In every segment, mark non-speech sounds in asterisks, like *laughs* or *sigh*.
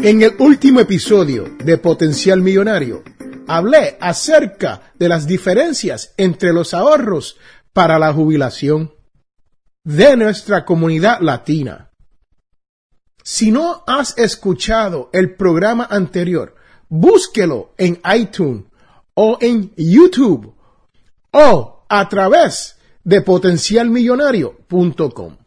En el último episodio de Potencial Millonario, hablé acerca de las diferencias entre los ahorros para la jubilación de nuestra comunidad latina. Si no has escuchado el programa anterior, búsquelo en iTunes o en YouTube o a través de potencialmillonario.com.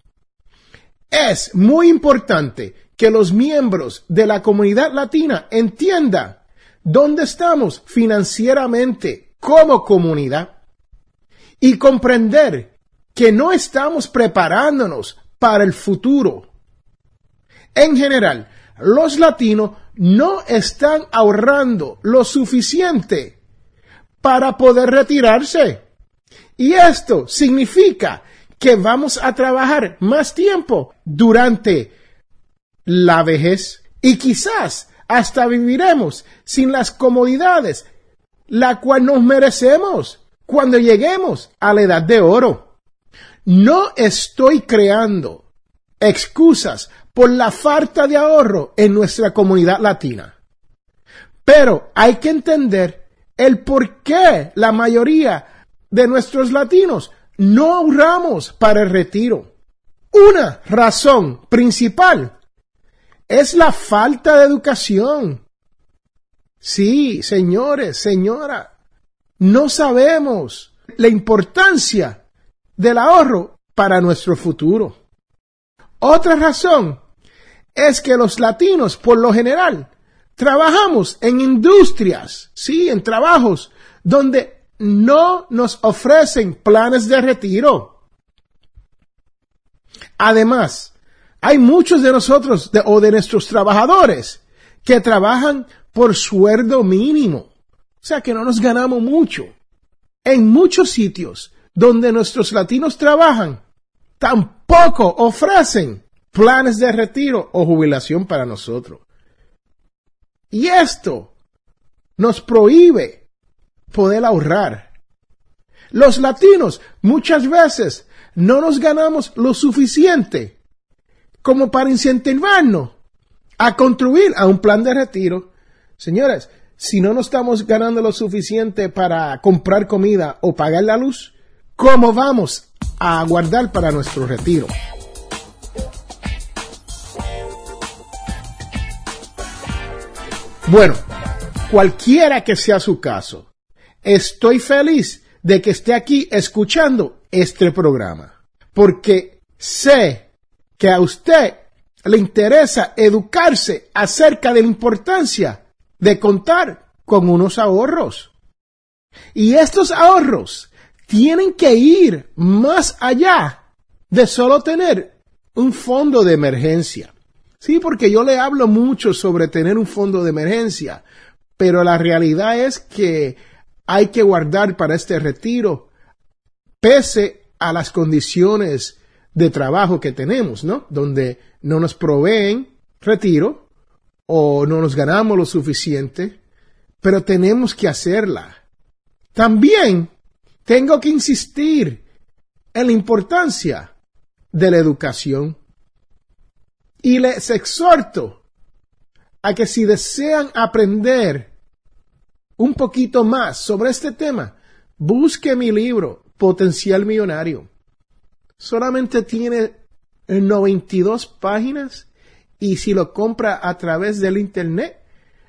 Es muy importante que los miembros de la comunidad latina entiendan dónde estamos financieramente como comunidad y comprender que no estamos preparándonos para el futuro. En general, los latinos no están ahorrando lo suficiente para poder retirarse. Y esto significa que vamos a trabajar más tiempo durante la vejez y quizás hasta viviremos sin las comodidades, la cual nos merecemos cuando lleguemos a la edad de oro. No estoy creando excusas por la falta de ahorro en nuestra comunidad latina. Pero hay que entender el por qué la mayoría de nuestros latinos no ahorramos para el retiro. Una razón principal es la falta de educación. Sí, señores, señora, no sabemos la importancia del ahorro para nuestro futuro. Otra razón es que los latinos, por lo general, trabajamos en industrias, sí, en trabajos donde no nos ofrecen planes de retiro. Además, hay muchos de nosotros o de nuestros trabajadores que trabajan por sueldo mínimo. O sea que no nos ganamos mucho. En muchos sitios donde nuestros latinos trabajan, tampoco ofrecen planes de retiro o jubilación para nosotros. Y esto nos prohíbe poder ahorrar. Los latinos muchas veces no nos ganamos lo suficiente como para incentivarnos a construir a un plan de retiro. Señores, si no nos estamos ganando lo suficiente para comprar comida o pagar la luz, ¿cómo vamos a guardar para nuestro retiro? Bueno, cualquiera que sea su caso, estoy feliz de que esté aquí escuchando este programa, porque sé que a usted le interesa educarse acerca de la importancia de contar con unos ahorros. Y estos ahorros tienen que ir más allá de solo tener un fondo de emergencia. Sí, porque yo le hablo mucho sobre tener un fondo de emergencia, pero la realidad es que hay que guardar para este retiro pese a las condiciones de trabajo que tenemos, ¿no? Donde no nos proveen retiro o no nos ganamos lo suficiente, pero tenemos que hacerla. También tengo que insistir en la importancia de la educación y les exhorto a que si desean aprender un poquito más sobre este tema, busque mi libro Potencial Millonario solamente tiene 92 páginas y si lo compra a través del internet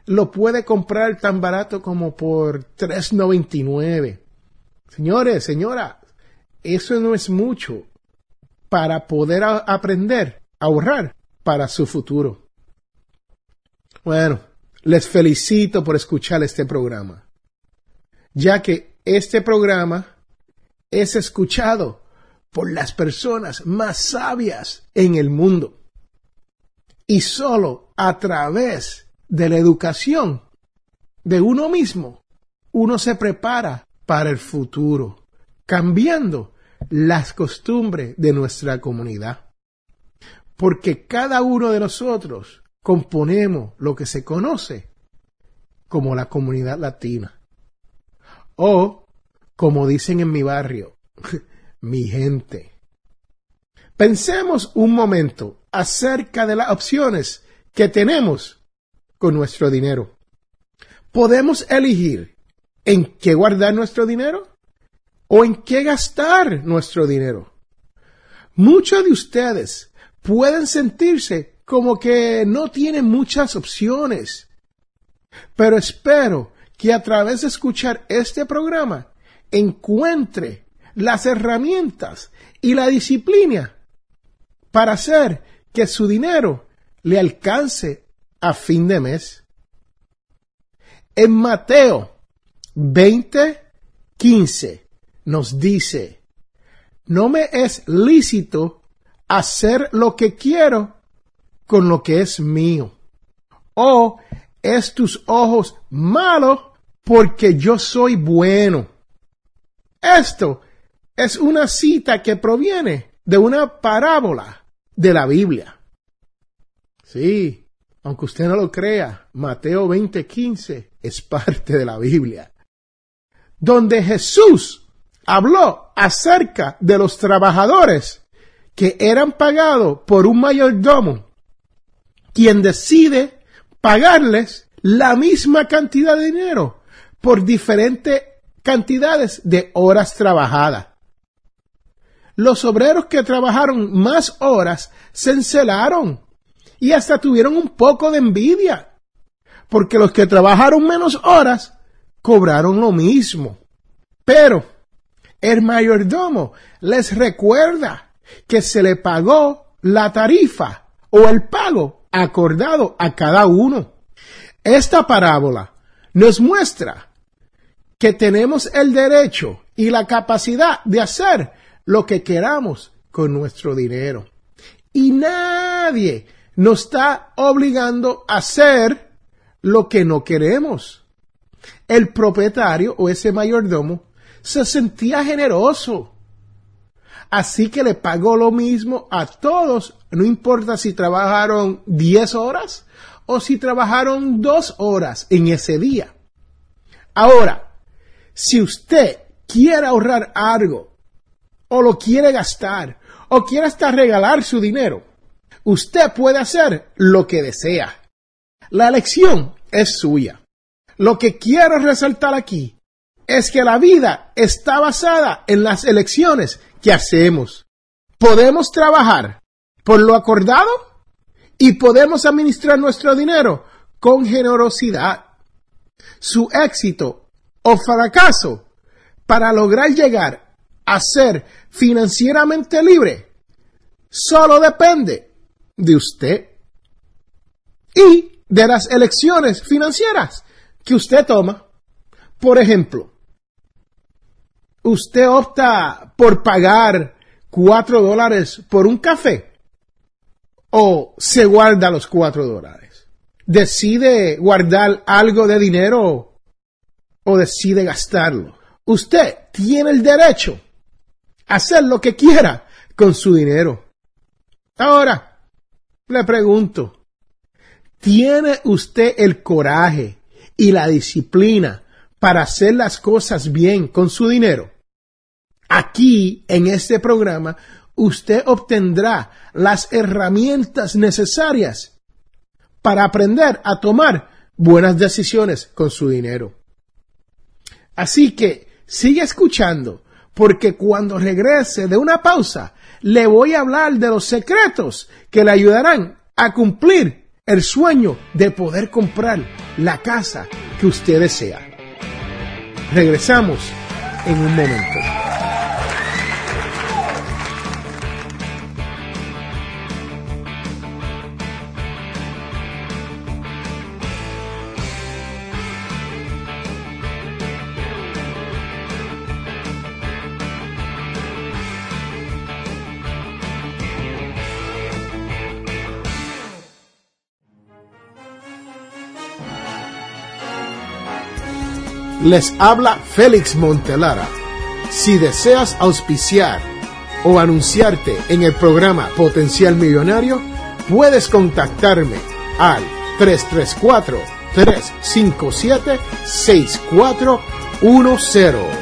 lo puede comprar tan barato como por $3.99. Señores, señora, eso no es mucho para poder aprender a ahorrar para su futuro. Bueno, les felicito por escuchar este programa, ya que este programa es escuchado por las personas más sabias en el mundo. Y solo a través de la educación de uno mismo, uno se prepara para el futuro, cambiando las costumbres de nuestra comunidad. Porque cada uno de nosotros componemos lo que se conoce como la comunidad latina. O, como dicen en mi barrio, *laughs* mi gente. Pensemos un momento acerca de las opciones que tenemos con nuestro dinero. Podemos elegir en qué guardar nuestro dinero o en qué gastar nuestro dinero. Muchos de ustedes pueden sentirse como que no tienen muchas opciones, pero espero que a través de escuchar este programa encuentre las herramientas y la disciplina para hacer que su dinero le alcance a fin de mes. En Mateo 20, 15 nos dice, no me es lícito hacer lo que quiero con lo que es mío. O es tus ojos malos porque yo soy bueno. Esto es una cita que proviene de una parábola de la Biblia. Sí, aunque usted no lo crea, Mateo 20:15 es parte de la Biblia donde Jesús habló acerca de los trabajadores que eran pagados por un mayordomo, quien decide pagarles la misma cantidad de dinero por diferentes cantidades de horas trabajadas. Los obreros que trabajaron más horas se encelaron y hasta tuvieron un poco de envidia, porque los que trabajaron menos horas cobraron lo mismo. Pero el mayordomo les recuerda que se le pagó la tarifa o el pago acordado a cada uno. Esta parábola nos muestra que tenemos el derecho y la capacidad de hacer lo que queramos con nuestro dinero. Y nadie nos está obligando a hacer lo que no queremos el propietario o ese mayordomo se sentía generoso. Así que le pagó lo mismo a todos, no importa si trabajaron 10 horas o si trabajaron 2 horas en ese día. Ahora, si usted quiere ahorrar algo o lo quiere gastar o quiere hasta regalar su dinero, usted puede hacer lo que desea. La elección es suya. Lo que quiero resaltar aquí es que la vida está basada en las elecciones que hacemos. Podemos trabajar por lo acordado y podemos administrar nuestro dinero con generosidad. Su éxito o fracaso para lograr llegar a ser financieramente libre solo depende de usted y de las elecciones financieras que usted toma. Por ejemplo, usted opta por pagar cuatro dólares por un café o se guarda los cuatro dólares. Decide guardar algo de dinero o decide gastarlo. Usted tiene el derecho hacer lo que quiera con su dinero. Ahora, le pregunto, ¿tiene usted el coraje y la disciplina para hacer las cosas bien con su dinero. Aquí, en este programa, usted obtendrá las herramientas necesarias para aprender a tomar buenas decisiones con su dinero. Así que sigue escuchando, porque cuando regrese de una pausa, le voy a hablar de los secretos que le ayudarán a cumplir el sueño de poder comprar la casa que usted desea. Regresamos en un momento. Les habla Félix Montelara. Si deseas auspiciar o anunciarte en el programa Potencial Millonario, puedes contactarme al 334-357-6410.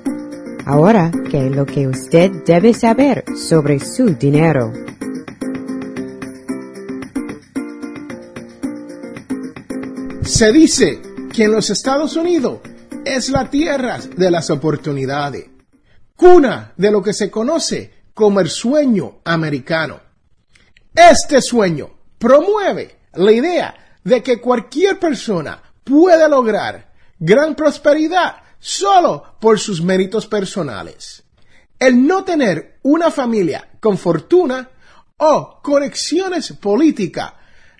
Ahora, ¿qué es lo que usted debe saber sobre su dinero? Se dice que en los Estados Unidos es la tierra de las oportunidades, cuna de lo que se conoce como el sueño americano. Este sueño promueve la idea de que cualquier persona puede lograr gran prosperidad solo por sus méritos personales. El no tener una familia con fortuna o conexiones políticas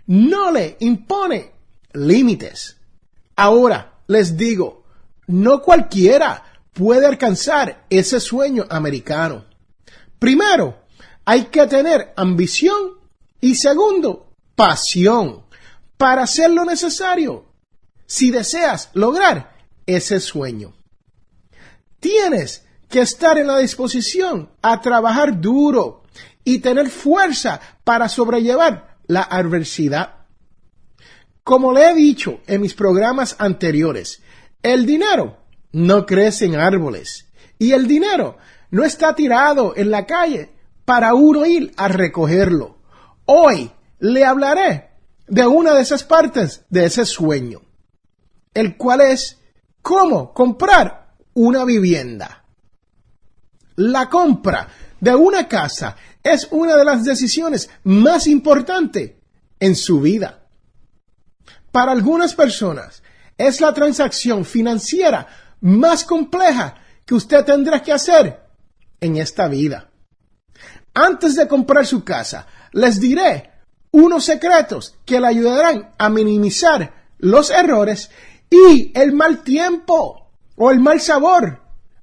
no le impone límites. Ahora les digo, no cualquiera puede alcanzar ese sueño americano. Primero, hay que tener ambición y segundo, pasión para hacer lo necesario. Si deseas lograr ese sueño. Tienes que estar en la disposición a trabajar duro y tener fuerza para sobrellevar la adversidad. Como le he dicho en mis programas anteriores, el dinero no crece en árboles y el dinero no está tirado en la calle para uno ir a recogerlo. Hoy le hablaré de una de esas partes de ese sueño, el cual es cómo comprar una vivienda. La compra de una casa es una de las decisiones más importantes en su vida. Para algunas personas es la transacción financiera más compleja que usted tendrá que hacer en esta vida. Antes de comprar su casa, les diré unos secretos que le ayudarán a minimizar los errores y el mal tiempo o el mal sabor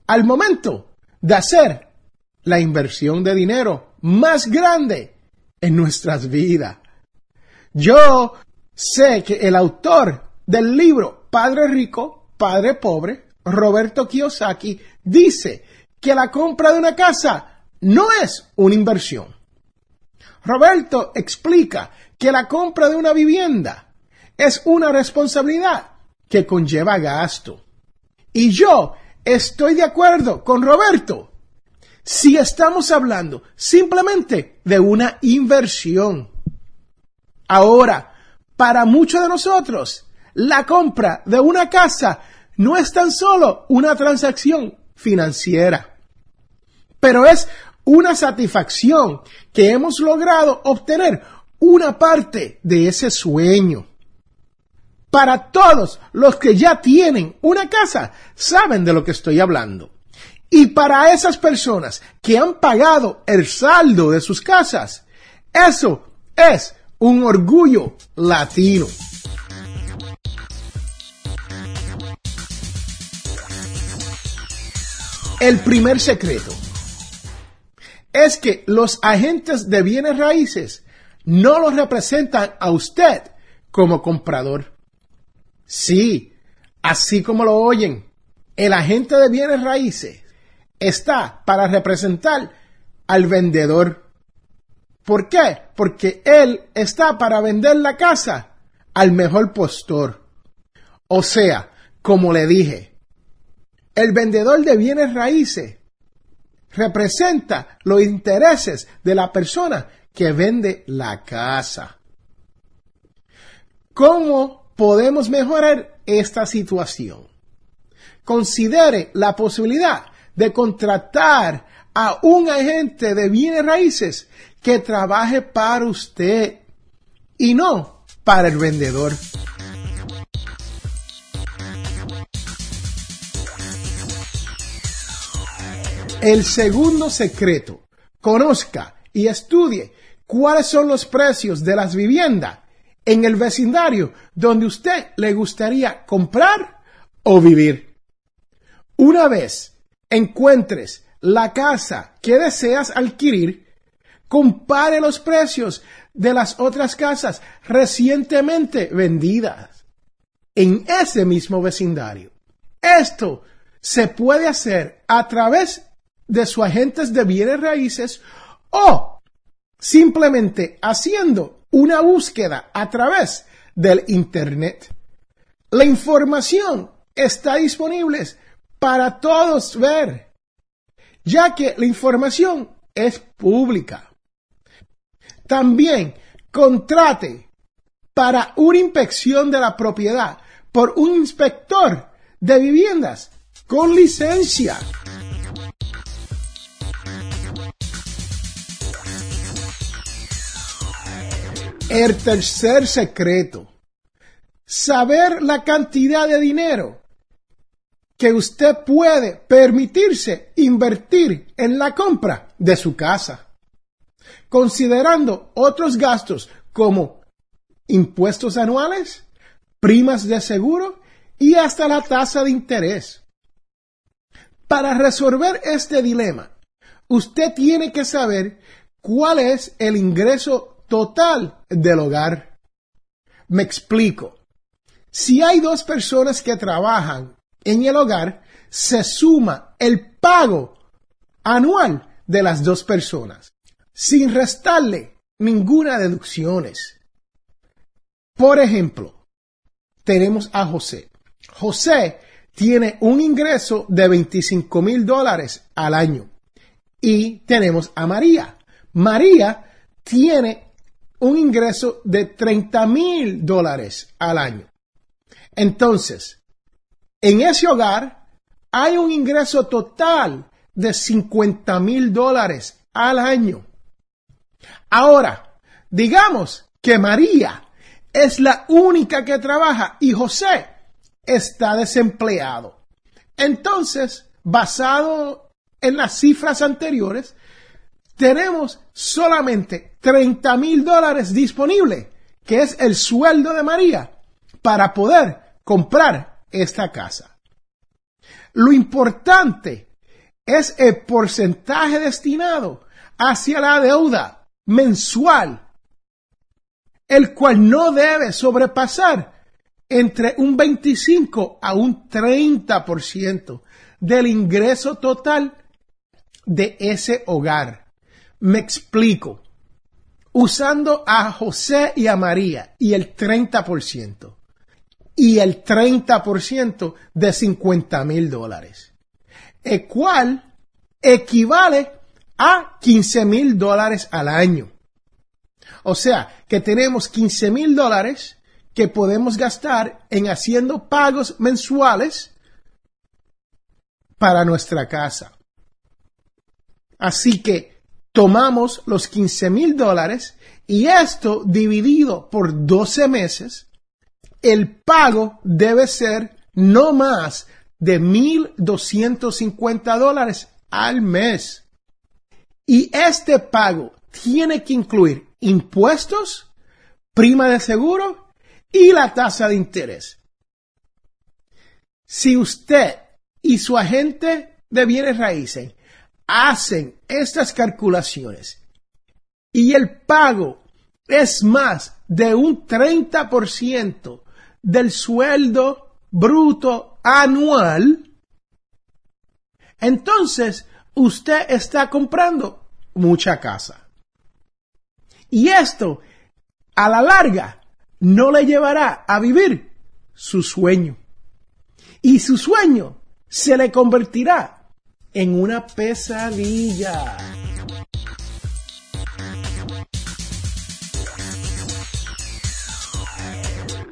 al momento de hacer la inversión de dinero más grande en nuestras vidas. Yo sé que el autor del libro Padre Rico, Padre Pobre, Roberto Kiyosaki, dice que la compra de una casa no es una inversión. Roberto explica que la compra de una vivienda es una responsabilidad que conlleva gasto. Y yo estoy de acuerdo con Roberto si estamos hablando simplemente de una inversión. Ahora, para muchos de nosotros, la compra de una casa no es tan solo una transacción financiera, pero es una satisfacción que hemos logrado obtener una parte de ese sueño. Para todos los que ya tienen una casa, saben de lo que estoy hablando. Y para esas personas que han pagado el saldo de sus casas, eso es un orgullo latino. El primer secreto es que los agentes de bienes raíces no los representan a usted como comprador. Sí, así como lo oyen, el agente de bienes raíces está para representar al vendedor. ¿Por qué? Porque él está para vender la casa al mejor postor. O sea, como le dije, el vendedor de bienes raíces representa los intereses de la persona que vende la casa. ¿Cómo podemos mejorar esta situación? Considere la posibilidad de contratar a un agente de bienes raíces que trabaje para usted y no para el vendedor. El segundo secreto, conozca y estudie cuáles son los precios de las viviendas en el vecindario donde usted le gustaría comprar o vivir. Una vez encuentres la casa que deseas adquirir, compare los precios de las otras casas recientemente vendidas en ese mismo vecindario. Esto se puede hacer a través de sus agentes de bienes raíces o simplemente haciendo una búsqueda a través del Internet. La información está disponible para todos ver, ya que la información es pública. También contrate para una inspección de la propiedad por un inspector de viviendas con licencia. El tercer secreto. Saber la cantidad de dinero que usted puede permitirse invertir en la compra de su casa, considerando otros gastos como impuestos anuales, primas de seguro y hasta la tasa de interés. Para resolver este dilema, usted tiene que saber cuál es el ingreso total del hogar. Me explico. Si hay dos personas que trabajan en el hogar, se suma el pago anual de las dos personas, sin restarle ninguna deducciones. Por ejemplo, tenemos a José. José tiene un ingreso de 25 mil dólares al año. Y tenemos a María. María tiene un ingreso de 30 mil dólares al año. Entonces, en ese hogar hay un ingreso total de 50 mil dólares al año. Ahora, digamos que María es la única que trabaja y José está desempleado. Entonces, basado en las cifras anteriores, tenemos solamente 30 mil dólares disponibles, que es el sueldo de María, para poder comprar esta casa. Lo importante es el porcentaje destinado hacia la deuda mensual, el cual no debe sobrepasar entre un 25 a un 30% del ingreso total de ese hogar. Me explico. Usando a José y a María y el 30% y el 30% de 50 mil dólares, el cual equivale a 15 mil dólares al año. O sea, que tenemos 15 mil dólares que podemos gastar en haciendo pagos mensuales para nuestra casa. Así que tomamos los 15 mil dólares y esto dividido por 12 meses, el pago debe ser no más de 1.250 dólares al mes. Y este pago tiene que incluir impuestos, prima de seguro y la tasa de interés. Si usted y su agente de bienes raíces hacen estas calculaciones y el pago es más de un 30% del sueldo bruto anual, entonces usted está comprando mucha casa. Y esto, a la larga, no le llevará a vivir su sueño. Y su sueño se le convertirá en una pesadilla.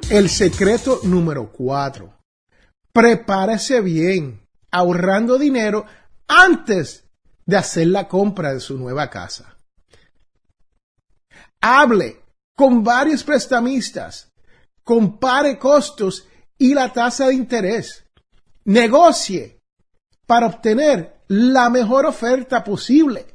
El secreto número cuatro. Prepárese bien, ahorrando dinero antes de hacer la compra de su nueva casa. Hable con varios prestamistas, compare costos y la tasa de interés. Negocie para obtener la mejor oferta posible.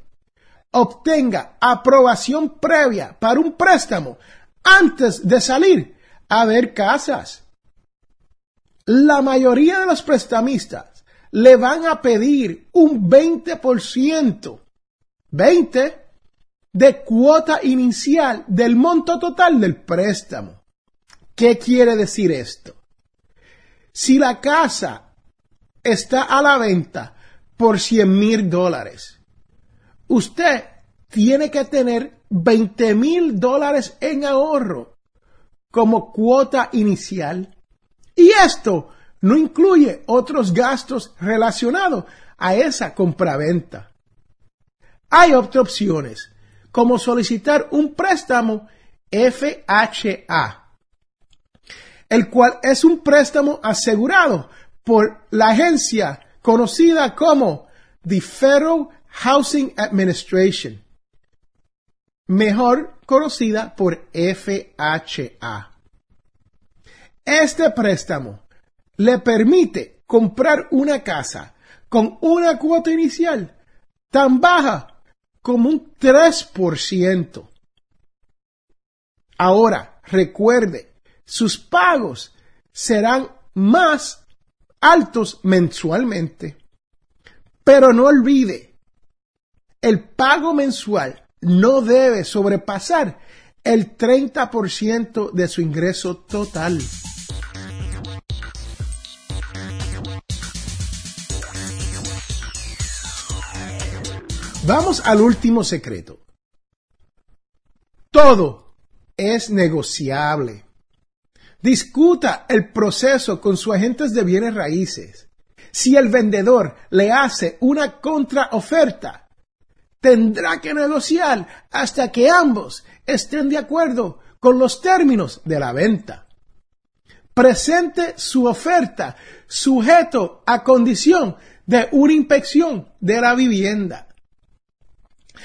Obtenga aprobación previa para un préstamo antes de salir a ver casas. La mayoría de los prestamistas le van a pedir un 20%, 20 de cuota inicial del monto total del préstamo. ¿Qué quiere decir esto? Si la casa está a la venta por 100 mil dólares, usted tiene que tener 20 mil dólares en ahorro como cuota inicial. Y esto no incluye otros gastos relacionados a esa compraventa. Hay otras opciones, como solicitar un préstamo FHA, el cual es un préstamo asegurado por la agencia conocida como the Federal Housing Administration mejor conocida por FHA. Este préstamo le permite comprar una casa con una cuota inicial tan baja como un 3%. Ahora, recuerde, sus pagos serán más altos mensualmente. Pero no olvide, el pago mensual no debe sobrepasar el 30% de su ingreso total. Vamos al último secreto. Todo es negociable. Discuta el proceso con sus agentes de bienes raíces. Si el vendedor le hace una contraoferta, tendrá que negociar hasta que ambos estén de acuerdo con los términos de la venta. Presente su oferta sujeto a condición de una inspección de la vivienda.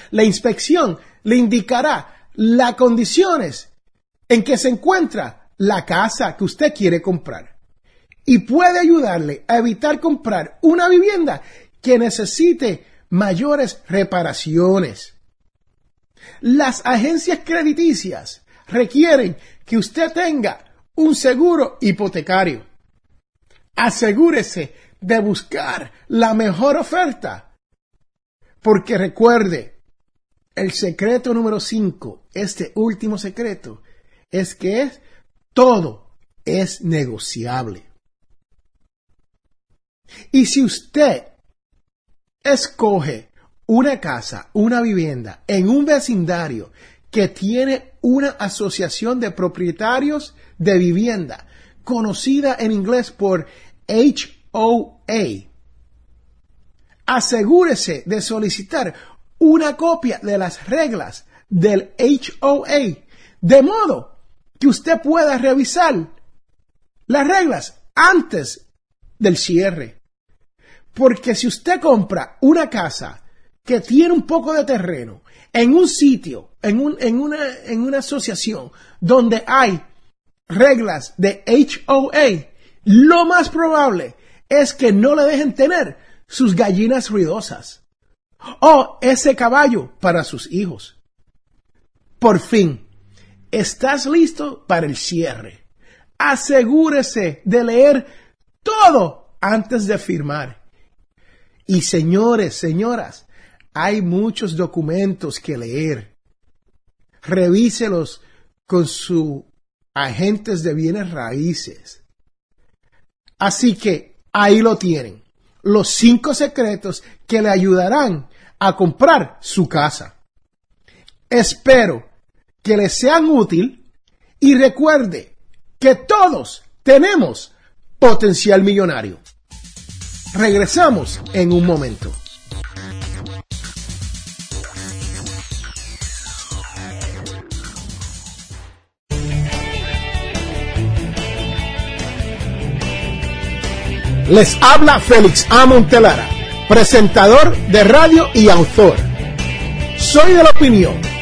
La inspección le indicará las condiciones en que se encuentra la casa que usted quiere comprar y puede ayudarle a evitar comprar una vivienda que necesite mayores reparaciones. Las agencias crediticias requieren que usted tenga un seguro hipotecario. Asegúrese de buscar la mejor oferta. Porque recuerde, el secreto número 5, este último secreto, es que es, todo es negociable. Y si usted escoge una casa, una vivienda en un vecindario que tiene una asociación de propietarios de vivienda, conocida en inglés por HOA, asegúrese de solicitar una copia de las reglas del HOA, de modo que usted pueda revisar las reglas antes del cierre. Porque si usted compra una casa que tiene un poco de terreno en un sitio, en, una, en una asociación donde hay reglas de HOA, lo más probable es que no le dejen tener sus gallinas ruidosas o ese caballo para sus hijos. Por fin, ¿estás listo para el cierre? Asegúrese de leer todo antes de firmar Y señores, señoras, hay muchos documentos que leer. Revíselos con sus agentes de bienes raíces. Así que ahí lo tienen. Los cinco secretos que le ayudarán a comprar su casa. Espero que les sean útil y recuerde que todos tenemos potencial millonario. Regresamos en un momento. Les habla Félix A. Montelara, presentador de radio y autor. Soy de la opinión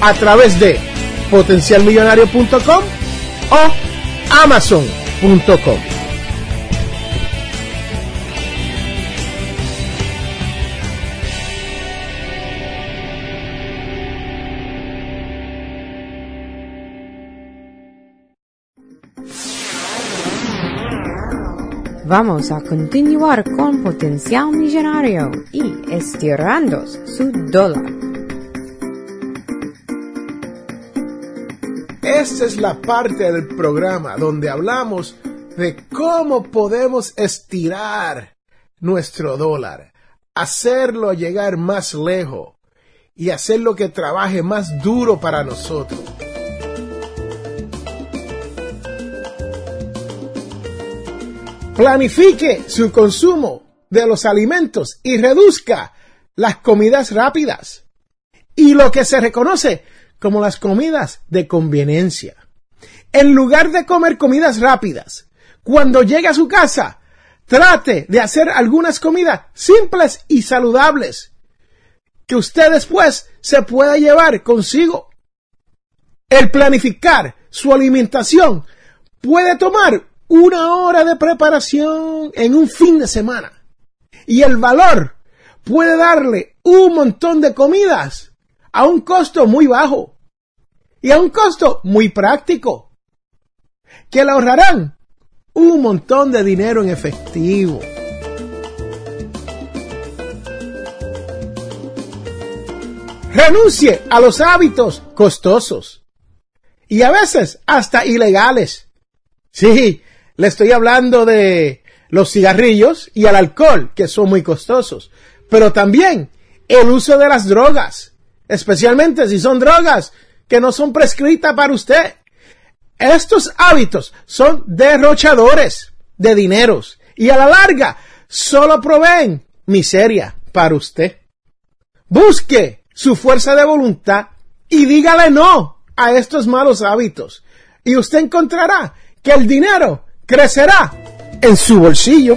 a través de potencialmillonario.com o amazon.com. Vamos a continuar con Potencial Millonario y estirando su dólar. Esta es la parte del programa donde hablamos de cómo podemos estirar nuestro dólar, hacerlo llegar más lejos y hacerlo que trabaje más duro para nosotros. Planifique su consumo de los alimentos y reduzca las comidas rápidas y lo que se reconoce como las comidas de conveniencia. En lugar de comer comidas rápidas, cuando llegue a su casa, trate de hacer algunas comidas simples y saludables que usted después se pueda llevar consigo. El planificar su alimentación puede tomar una hora de preparación en un fin de semana. Y el valor puede darle un montón de comidas a un costo muy bajo y a un costo muy práctico, que le ahorrarán un montón de dinero en efectivo. Renuncie a los hábitos costosos y a veces hasta ilegales. Sí, le estoy hablando de los cigarrillos y el alcohol, que son muy costosos, pero también el uso de las drogas, especialmente si son drogas que no son prescritas para usted. Estos hábitos son derrochadores de dineros y a la larga solo proveen miseria para usted. Busque su fuerza de voluntad y dígale no a estos malos hábitos y usted encontrará que el dinero crecerá en su bolsillo.